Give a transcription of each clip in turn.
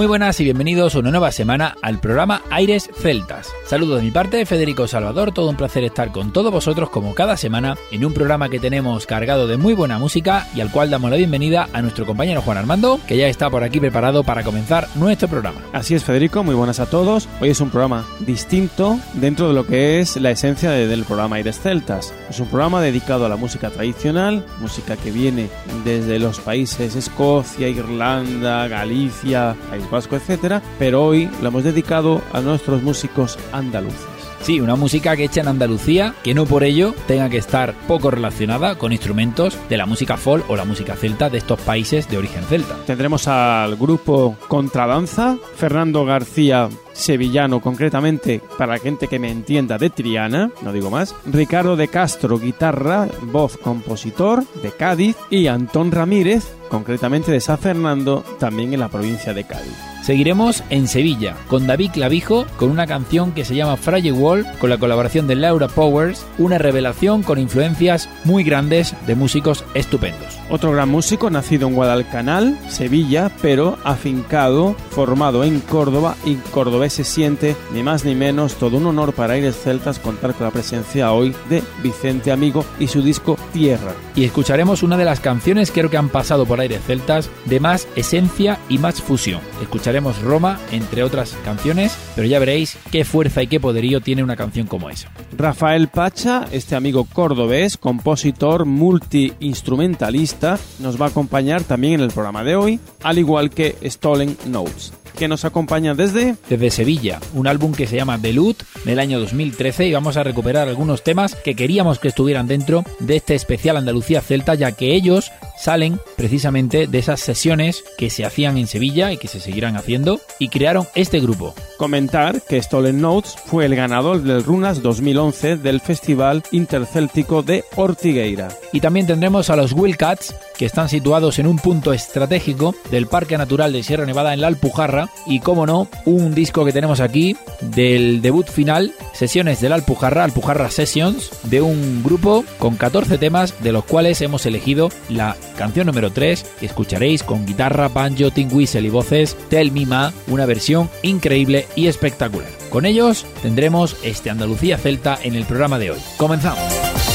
Muy buenas y bienvenidos una nueva semana al programa Aires Celtas. Saludos de mi parte, Federico Salvador, todo un placer estar con todos vosotros como cada semana en un programa que tenemos cargado de muy buena música y al cual damos la bienvenida a nuestro compañero Juan Armando, que ya está por aquí preparado para comenzar nuestro programa. Así es, Federico, muy buenas a todos. Hoy es un programa distinto dentro de lo que es la esencia del programa Aires Celtas. Es un programa dedicado a la música tradicional, música que viene desde los países Escocia, Irlanda, Galicia, Vasco, etcétera, pero hoy lo hemos dedicado a nuestros músicos andaluces. Sí, una música que hecha en Andalucía, que no por ello tenga que estar poco relacionada con instrumentos de la música folk o la música celta de estos países de origen celta. Tendremos al grupo Contradanza, Fernando García sevillano, concretamente para la gente que me entienda de Triana, no digo más, Ricardo de Castro, guitarra, voz, compositor de Cádiz y Antón Ramírez, concretamente de San Fernando, también en la provincia de Cádiz. Seguiremos en Sevilla con David Clavijo con una canción que se llama Fragile Wall con la colaboración de Laura Powers, una revelación con influencias muy grandes de músicos estupendos. Otro gran músico nacido en Guadalcanal, Sevilla, pero afincado, formado en Córdoba y cordobés se siente ni más ni menos todo un honor para Aires Celtas contar con la presencia hoy de Vicente Amigo y su disco Tierra. Y escucharemos una de las canciones creo que han pasado por Aires Celtas de más esencia y más fusión. Escucharemos Roma, entre otras canciones, pero ya veréis qué fuerza y qué poderío tiene una canción como esa. Rafael Pacha, este amigo cordobés, compositor, multi-instrumentalista, nos va a acompañar también en el programa de hoy, al igual que Stolen Notes que nos acompaña desde... Desde Sevilla, un álbum que se llama Delut del año 2013 y vamos a recuperar algunos temas que queríamos que estuvieran dentro de este especial Andalucía Celta ya que ellos salen precisamente de esas sesiones que se hacían en Sevilla y que se seguirán haciendo y crearon este grupo. Comentar que Stolen Notes fue el ganador del Runas 2011 del Festival Intercéltico de Ortigueira. Y también tendremos a los Wildcats que están situados en un punto estratégico del Parque Natural de Sierra Nevada en la Alpujarra y, como no, un disco que tenemos aquí del debut final, sesiones de la Alpujarra, Alpujarra Sessions, de un grupo con 14 temas, de los cuales hemos elegido la canción número 3, que escucharéis con guitarra, banjo, tin whistle y voces, Tell Me Ma, una versión increíble y espectacular. Con ellos tendremos este Andalucía Celta en el programa de hoy. Comenzamos.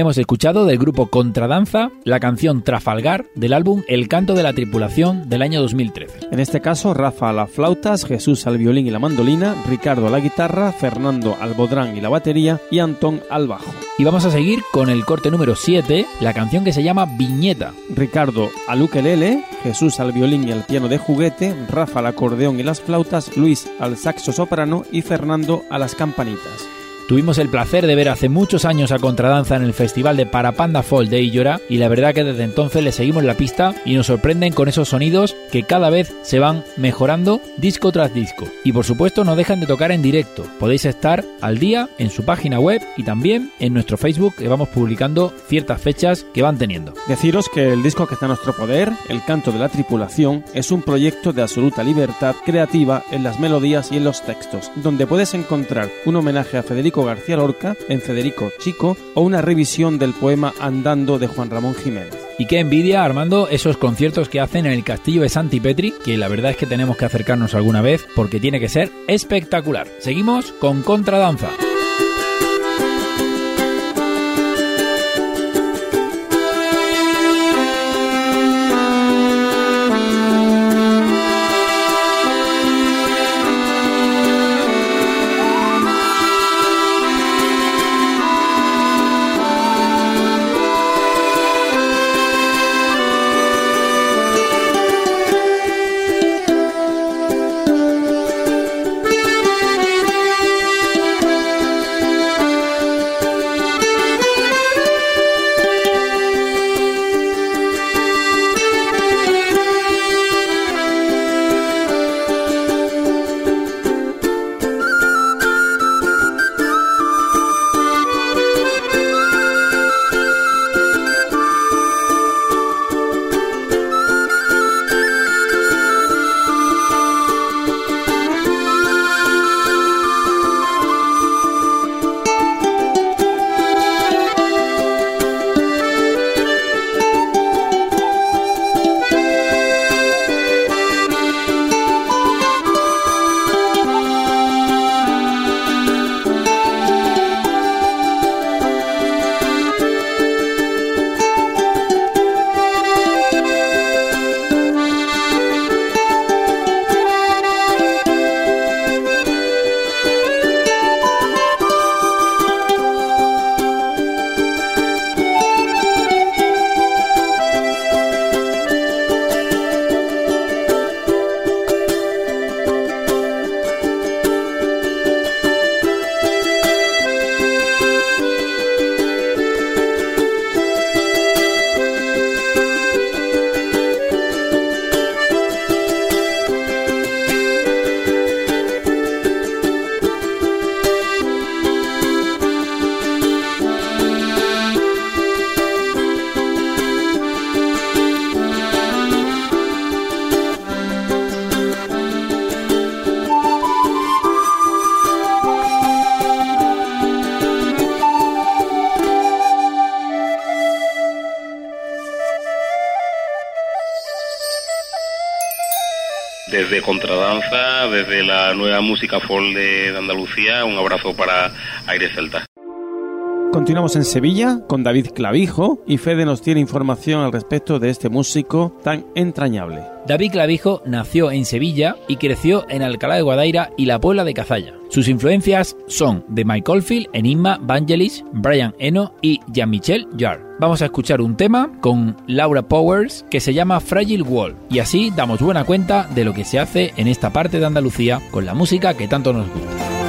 Hemos escuchado del grupo Contradanza la canción Trafalgar del álbum El canto de la tripulación del año 2013. En este caso, Rafa a las flautas, Jesús al violín y la mandolina, Ricardo a la guitarra, Fernando al bodrán y la batería y Antón al bajo. Y vamos a seguir con el corte número 7, la canción que se llama Viñeta. Ricardo al ukelele, Jesús al violín y al piano de juguete, Rafa al acordeón y las flautas, Luis al saxo soprano y Fernando a las campanitas. Tuvimos el placer de ver hace muchos años a Contradanza en el festival de Parapanda Fall de Illora y la verdad que desde entonces le seguimos la pista y nos sorprenden con esos sonidos que cada vez se van mejorando disco tras disco. Y por supuesto no dejan de tocar en directo. Podéis estar al día en su página web y también en nuestro Facebook que vamos publicando ciertas fechas que van teniendo. Deciros que el disco que está a nuestro poder, El canto de la tripulación, es un proyecto de absoluta libertad creativa en las melodías y en los textos, donde puedes encontrar un homenaje a Federico García Lorca en Federico Chico o una revisión del poema Andando de Juan Ramón Jiménez. Y qué envidia, Armando, esos conciertos que hacen en el castillo de Santi Petri, que la verdad es que tenemos que acercarnos alguna vez porque tiene que ser espectacular. Seguimos con Contradanza. Contradanza, desde la nueva música folk de, Andalucía, un abrazo para Aire Celta. Continuamos en Sevilla con David Clavijo y Fede nos tiene información al respecto de este músico tan entrañable. David Clavijo nació en Sevilla y creció en Alcalá de Guadaira y la Puebla de Cazalla. Sus influencias son de Mike Oldfield, Enigma, Vangelis, Brian Eno y Jean-Michel Jarre. Vamos a escuchar un tema con Laura Powers que se llama Fragile Wall y así damos buena cuenta de lo que se hace en esta parte de Andalucía con la música que tanto nos gusta.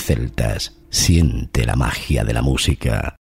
Celtas, siente la magia de la música.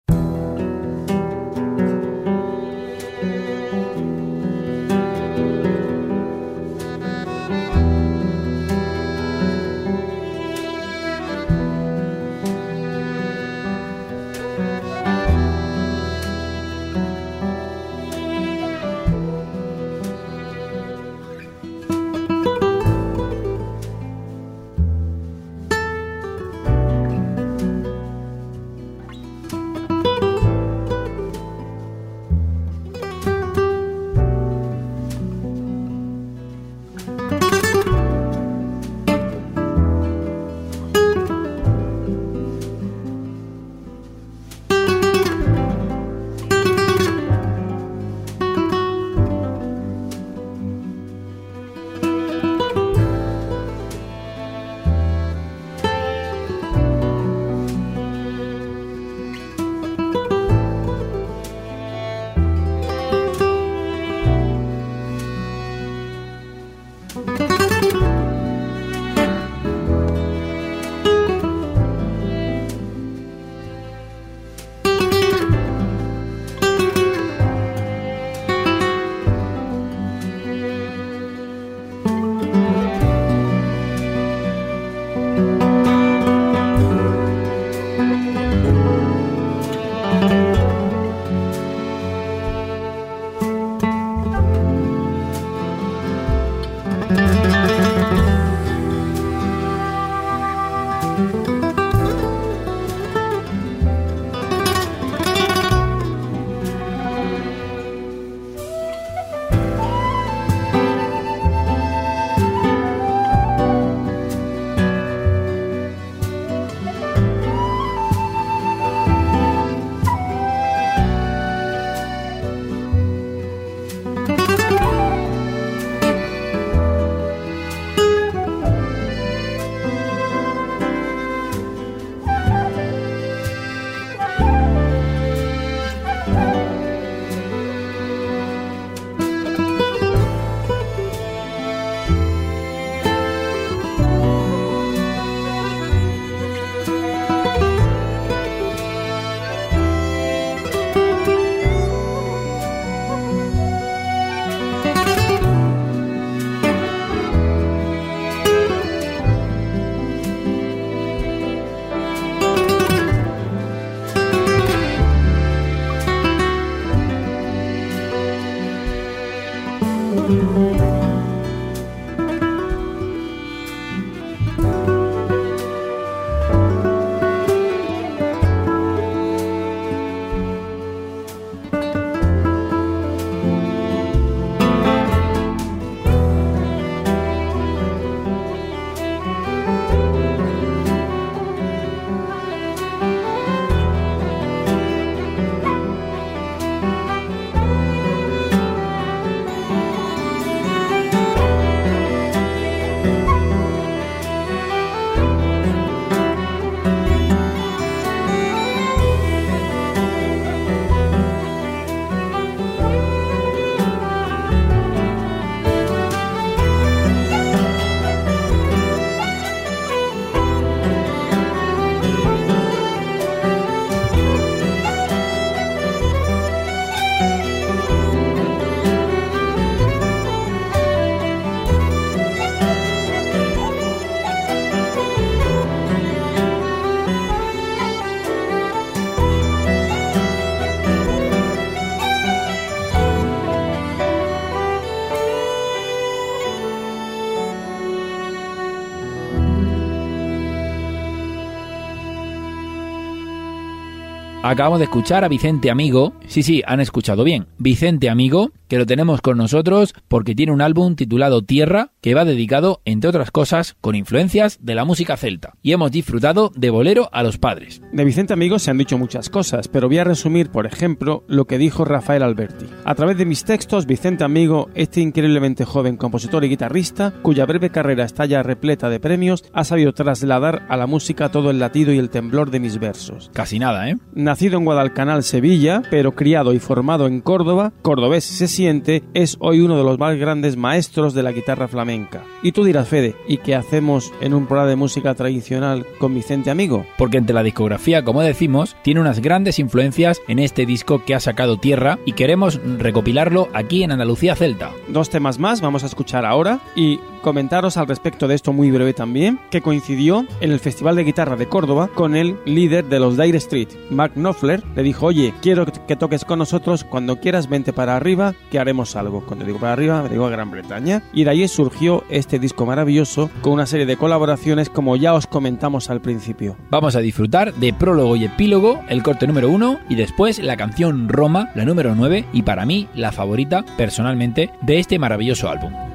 Acabamos de escuchar a Vicente Amigo. Sí, sí, han escuchado bien. Vicente Amigo, que lo tenemos con nosotros porque tiene un álbum titulado Tierra, que va dedicado, entre otras cosas, con influencias de la música celta. Y hemos disfrutado de Bolero a los Padres. De Vicente Amigo se han dicho muchas cosas, pero voy a resumir, por ejemplo, lo que dijo Rafael Alberti. A través de mis textos, Vicente Amigo, este increíblemente joven compositor y guitarrista, cuya breve carrera está ya repleta de premios, ha sabido trasladar a la música todo el latido y el temblor de mis versos. Casi nada, ¿eh? Nacido en Guadalcanal, Sevilla, pero criado y formado en Córdoba, cordobés es hoy uno de los más grandes maestros de la guitarra flamenca. Y tú dirás, Fede, ¿y qué hacemos en un programa de música tradicional con Vicente Amigo? Porque entre la discografía, como decimos, tiene unas grandes influencias en este disco que ha sacado Tierra y queremos recopilarlo aquí en Andalucía Celta. Dos temas más vamos a escuchar ahora y comentaros al respecto de esto muy breve también, que coincidió en el Festival de Guitarra de Córdoba con el líder de los Dire Street, Mark Knopfler, le dijo, oye, quiero que toques con nosotros, cuando quieras vente para arriba, haremos algo. Cuando digo para arriba, me digo a Gran Bretaña. Y de ahí surgió este disco maravilloso con una serie de colaboraciones como ya os comentamos al principio. Vamos a disfrutar de prólogo y epílogo, el corte número uno, y después la canción Roma, la número 9, y para mí la favorita personalmente de este maravilloso álbum.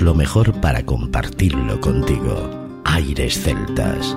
Lo mejor para compartirlo contigo. Aires Celtas.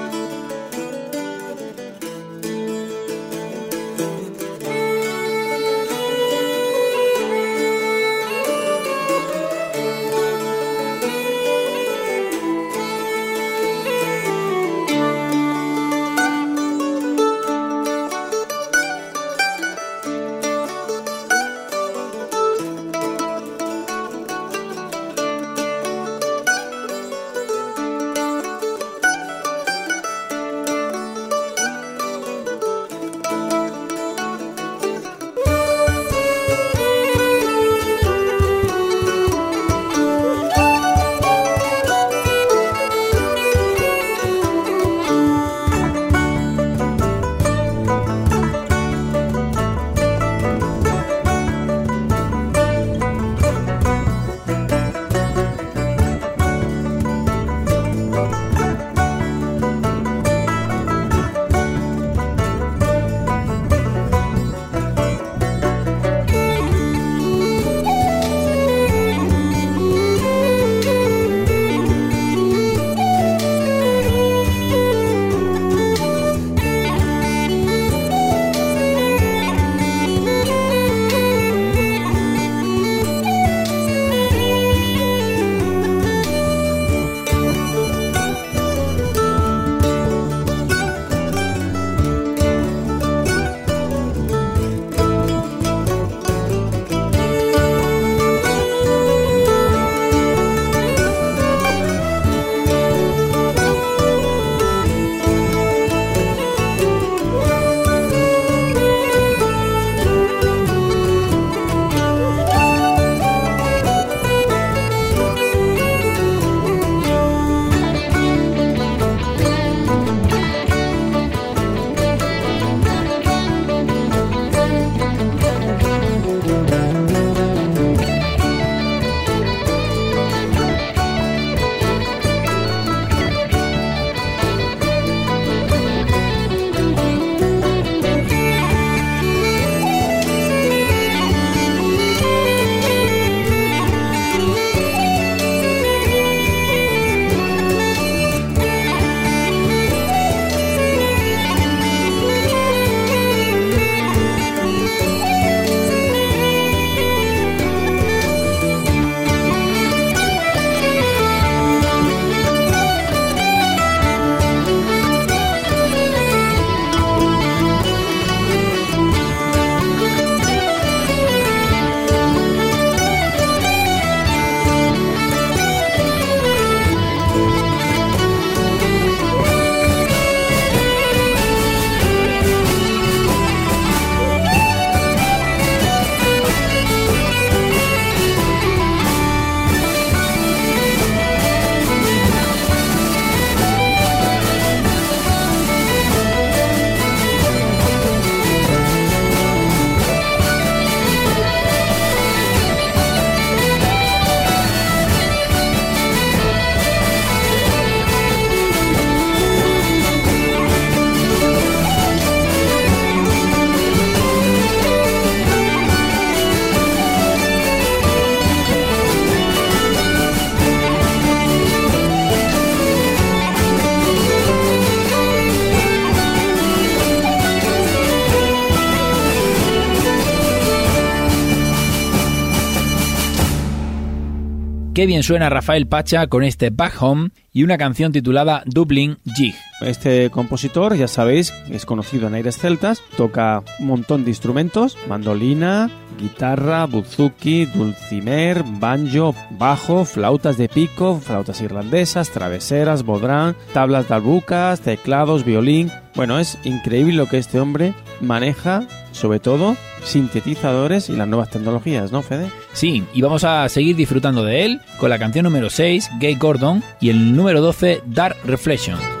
Bien suena Rafael Pacha con este Back Home y una canción titulada Dublin Jig. Este compositor, ya sabéis, es conocido en aires celtas, toca un montón de instrumentos, mandolina, guitarra, buzuki, dulcimer, banjo, bajo, flautas de pico, flautas irlandesas, traveseras, bodrán, tablas de albucas, teclados, violín. Bueno, es increíble lo que este hombre maneja, sobre todo sintetizadores y las nuevas tecnologías, ¿no, Fede? Sí, y vamos a seguir disfrutando de él con la canción número 6, Gay Gordon, y el número 12, Dark Reflection.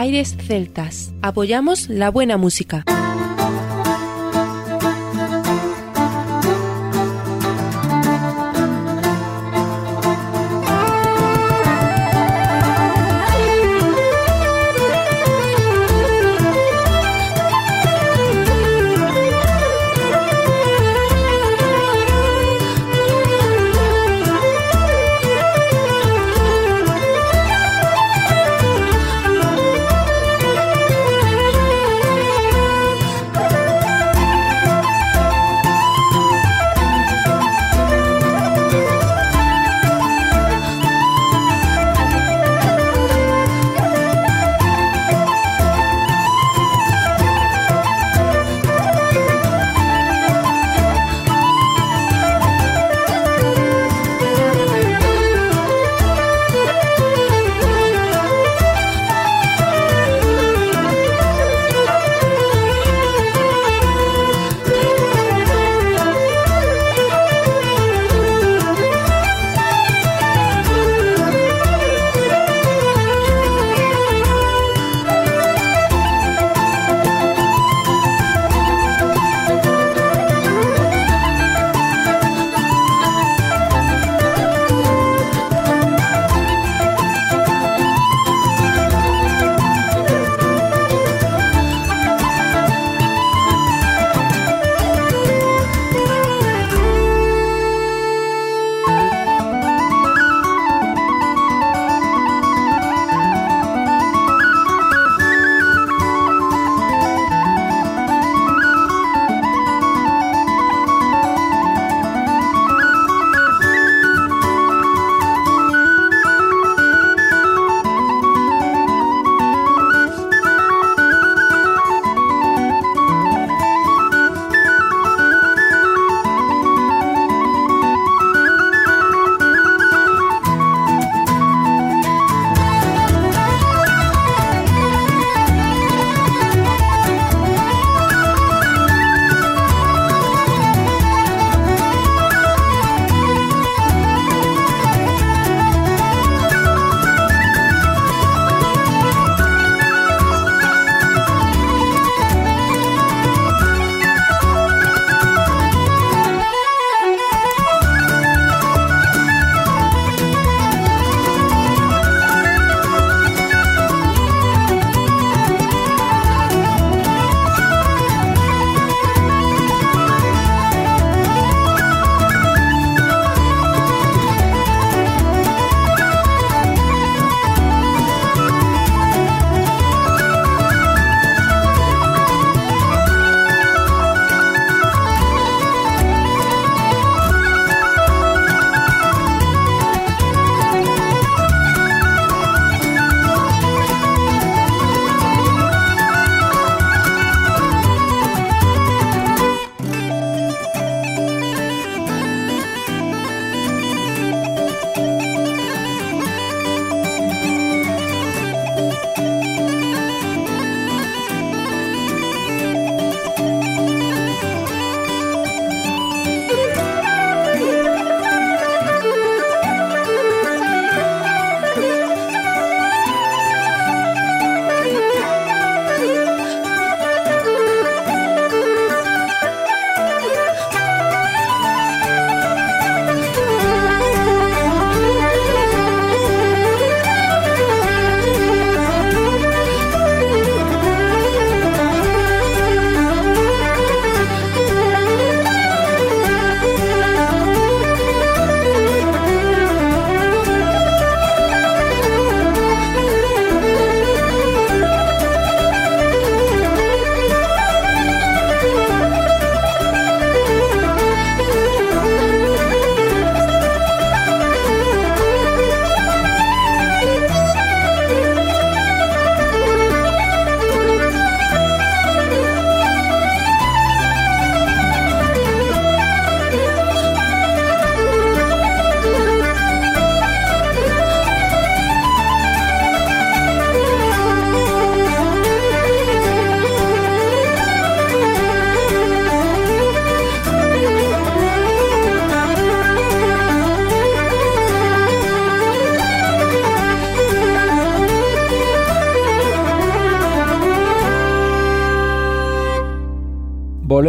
Aires Celtas. Apoyamos la buena música.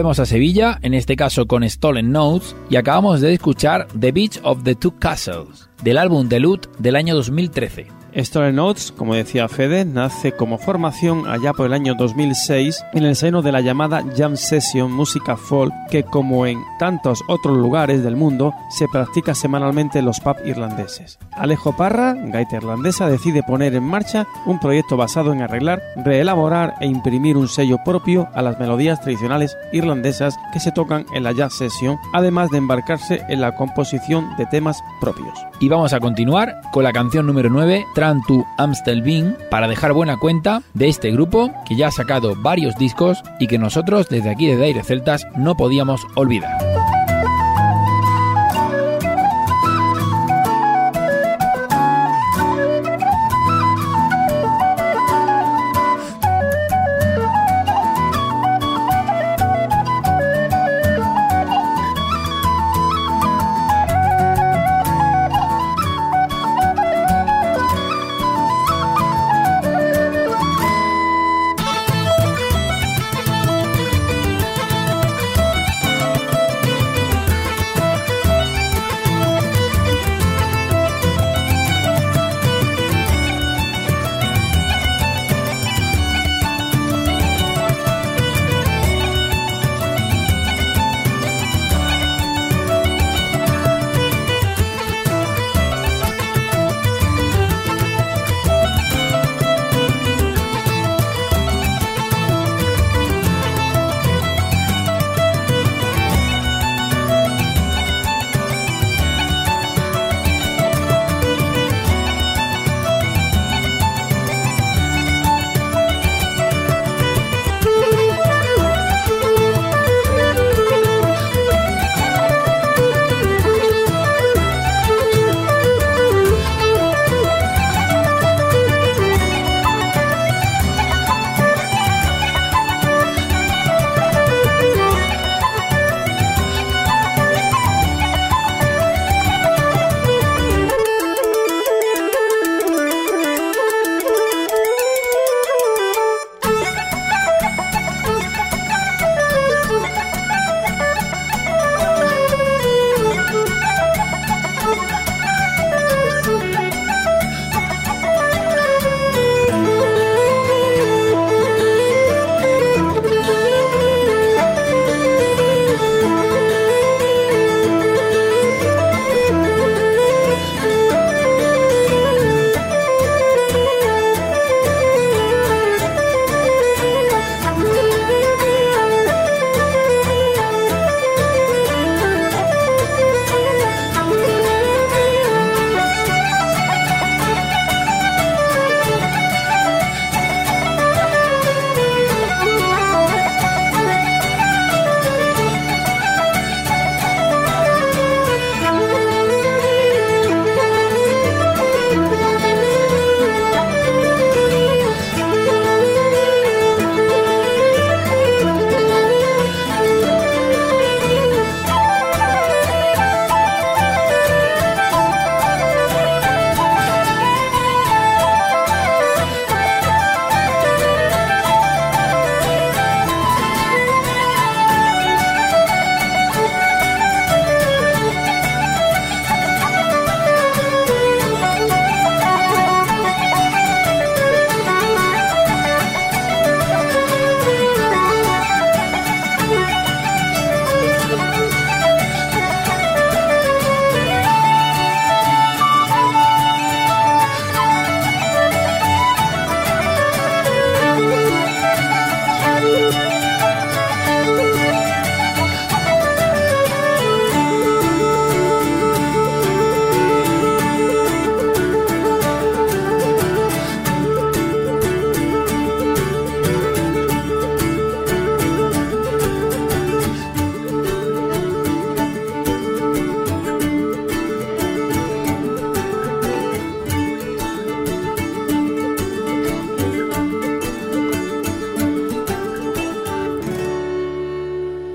Volvemos a Sevilla, en este caso con Stolen Notes, y acabamos de escuchar The Beach of the Two Castles, del álbum Loot del año 2013. Story Notes, como decía Fede, nace como formación allá por el año 2006 en el seno de la llamada Jam Session Música Folk, que como en tantos otros lugares del mundo se practica semanalmente en los pubs irlandeses. Alejo Parra, gaita irlandesa, decide poner en marcha un proyecto basado en arreglar, reelaborar e imprimir un sello propio a las melodías tradicionales irlandesas que se tocan en la Jazz Session, además de embarcarse en la composición de temas propios. Y vamos a continuar con la canción número 9, Tran to Amstelveen, para dejar buena cuenta de este grupo que ya ha sacado varios discos y que nosotros desde aquí de Aire Celtas no podíamos olvidar.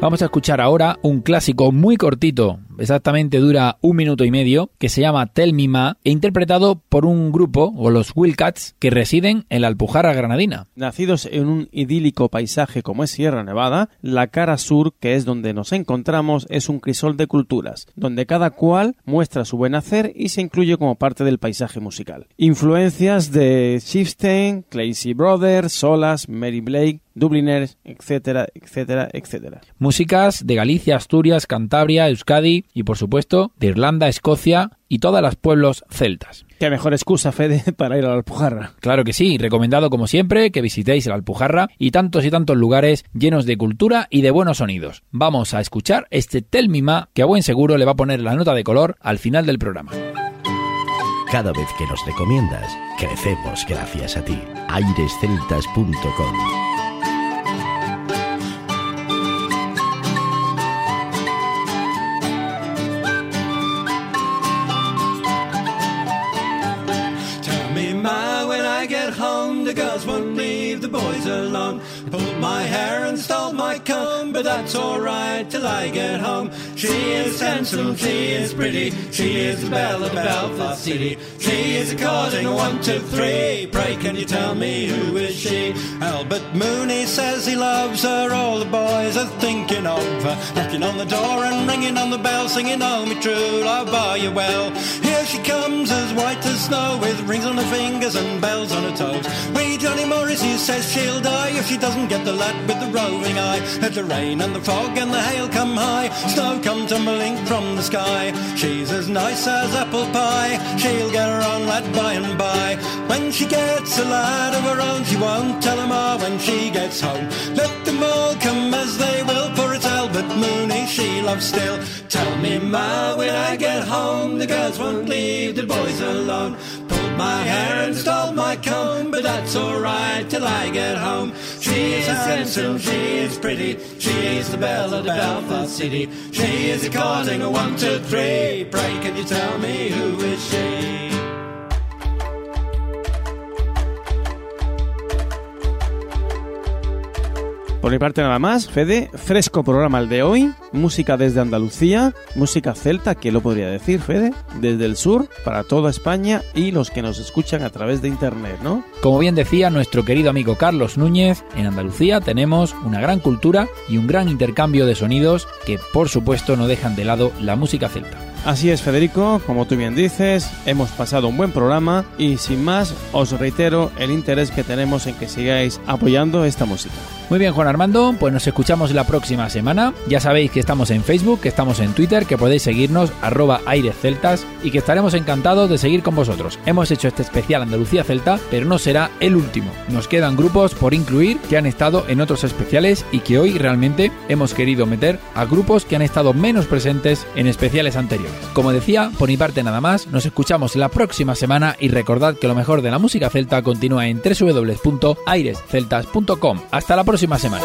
Vamos a escuchar ahora un clásico muy cortito exactamente dura un minuto y medio, que se llama Tell Me Ma, e interpretado por un grupo, o los Wildcats, que residen en la Alpujarra granadina. Nacidos en un idílico paisaje como es Sierra Nevada, la cara sur, que es donde nos encontramos, es un crisol de culturas, donde cada cual muestra su buen hacer y se incluye como parte del paisaje musical. Influencias de Chieftain, Clancy Brothers, Solas, Mary Blake, Dubliners, etcétera, etcétera, etcétera. Músicas de Galicia, Asturias, Cantabria, Euskadi y por supuesto de Irlanda, Escocia y todas las pueblos celtas. Qué mejor excusa, Fede, para ir a la Alpujarra. Claro que sí, recomendado como siempre que visitéis la Alpujarra y tantos y tantos lugares llenos de cultura y de buenos sonidos. Vamos a escuchar este Tel Mima que a buen seguro le va a poner la nota de color al final del programa. Cada vez que nos recomiendas, crecemos gracias a ti. airesceltas.com the girls won't leave the boys alone. Pulled my hair and stole my comb, but that's alright till I get home. She is handsome, she is pretty, she is the belle of Belfast City. She is a courting one, two, three. Pray, can you tell me who is she? Albert Mooney says he loves her. All the boys are thinking of her, knocking on the door and ringing on the bell, singing, "Oh, me true love, are you well?" Here she comes, as white as snow, with rings on her fingers and bells on her toes. Wee Johnny Morrissey says she'll die if she doesn't get the lad with the roving eye. Let the rain and the fog and the hail come high, snow come tumbling from the sky. She's as nice as apple pie. She'll get her own lad by and by. When she gets a lad of her own, she won't tell him all when she gets home. Let them all come as they will, for it's Albert Mooney she loves still. Tell me, Ma, when I get home, the girls won't leave the boys alone. My hair and stole my comb, but that's alright till I get home. She is handsome, she is pretty, she is the belle of the Belfast City. She is a courting a one, two, three. Pray, can you tell me who is she? Por mi parte nada más, Fede, fresco programa el de hoy, música desde Andalucía, música celta, que lo podría decir, Fede, desde el sur para toda España y los que nos escuchan a través de internet, ¿no? Como bien decía nuestro querido amigo Carlos Núñez, en Andalucía tenemos una gran cultura y un gran intercambio de sonidos que por supuesto no dejan de lado la música celta. Así es, Federico, como tú bien dices, hemos pasado un buen programa y sin más os reitero el interés que tenemos en que sigáis apoyando esta música. Muy bien, Juan Armando, pues nos escuchamos la próxima semana. Ya sabéis que estamos en Facebook, que estamos en Twitter, que podéis seguirnos arroba airesceltas y que estaremos encantados de seguir con vosotros. Hemos hecho este especial Andalucía Celta, pero no será el último. Nos quedan grupos por incluir que han estado en otros especiales y que hoy realmente hemos querido meter a grupos que han estado menos presentes en especiales anteriores. Como decía, por mi parte nada más, nos escuchamos la próxima semana y recordad que lo mejor de la música celta continúa en www.airesceltas.com. Hasta la próxima semana.